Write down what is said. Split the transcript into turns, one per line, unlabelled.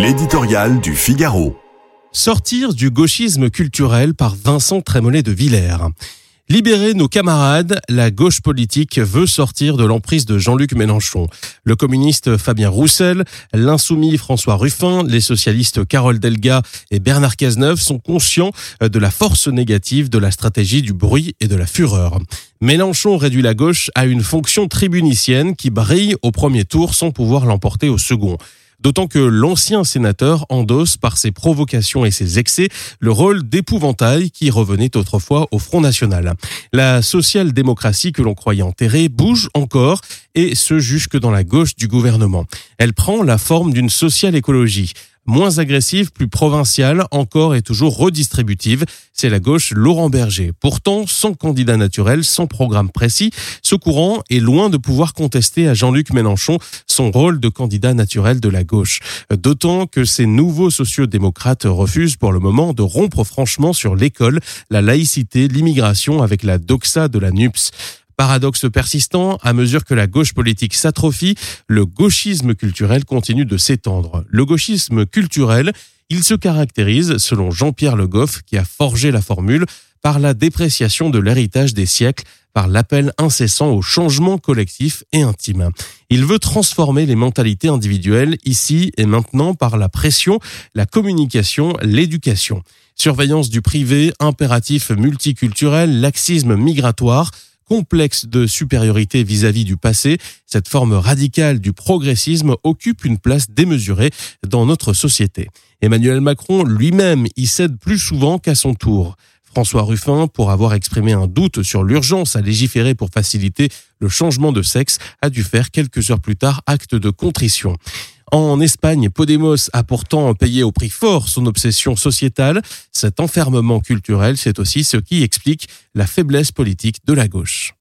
L'éditorial du Figaro.
Sortir du gauchisme culturel par Vincent Trémollet de Villers. Libérer nos camarades, la gauche politique veut sortir de l'emprise de Jean-Luc Mélenchon. Le communiste Fabien Roussel, l'insoumis François Ruffin, les socialistes Carole Delga et Bernard Cazeneuve sont conscients de la force négative de la stratégie du bruit et de la fureur. Mélenchon réduit la gauche à une fonction tribunicienne qui brille au premier tour sans pouvoir l'emporter au second. D'autant que l'ancien sénateur endosse par ses provocations et ses excès le rôle d'épouvantail qui revenait autrefois au Front National. La social-démocratie que l'on croyait enterrée bouge encore et se juge que dans la gauche du gouvernement. Elle prend la forme d'une social-écologie moins agressive, plus provinciale, encore et toujours redistributive. C'est la gauche Laurent Berger. Pourtant, sans candidat naturel, sans programme précis, ce courant est loin de pouvoir contester à Jean-Luc Mélenchon son rôle de candidat naturel de la gauche. D'autant que ces nouveaux sociodémocrates refusent pour le moment de rompre franchement sur l'école, la laïcité, l'immigration avec la doxa de la NUPS. Paradoxe persistant, à mesure que la gauche politique s'atrophie, le gauchisme culturel continue de s'étendre. Le gauchisme culturel, il se caractérise, selon Jean-Pierre Le Goff, qui a forgé la formule, par la dépréciation de l'héritage des siècles, par l'appel incessant au changement collectif et intime. Il veut transformer les mentalités individuelles ici et maintenant par la pression, la communication, l'éducation. Surveillance du privé, impératif multiculturel, laxisme migratoire, complexe de supériorité vis-à-vis du passé, cette forme radicale du progressisme occupe une place démesurée dans notre société. Emmanuel Macron lui-même y cède plus souvent qu'à son tour. François Ruffin, pour avoir exprimé un doute sur l'urgence à légiférer pour faciliter le changement de sexe, a dû faire quelques heures plus tard acte de contrition. En Espagne, Podemos a pourtant payé au prix fort son obsession sociétale. Cet enfermement culturel, c'est aussi ce qui explique la faiblesse politique de la gauche.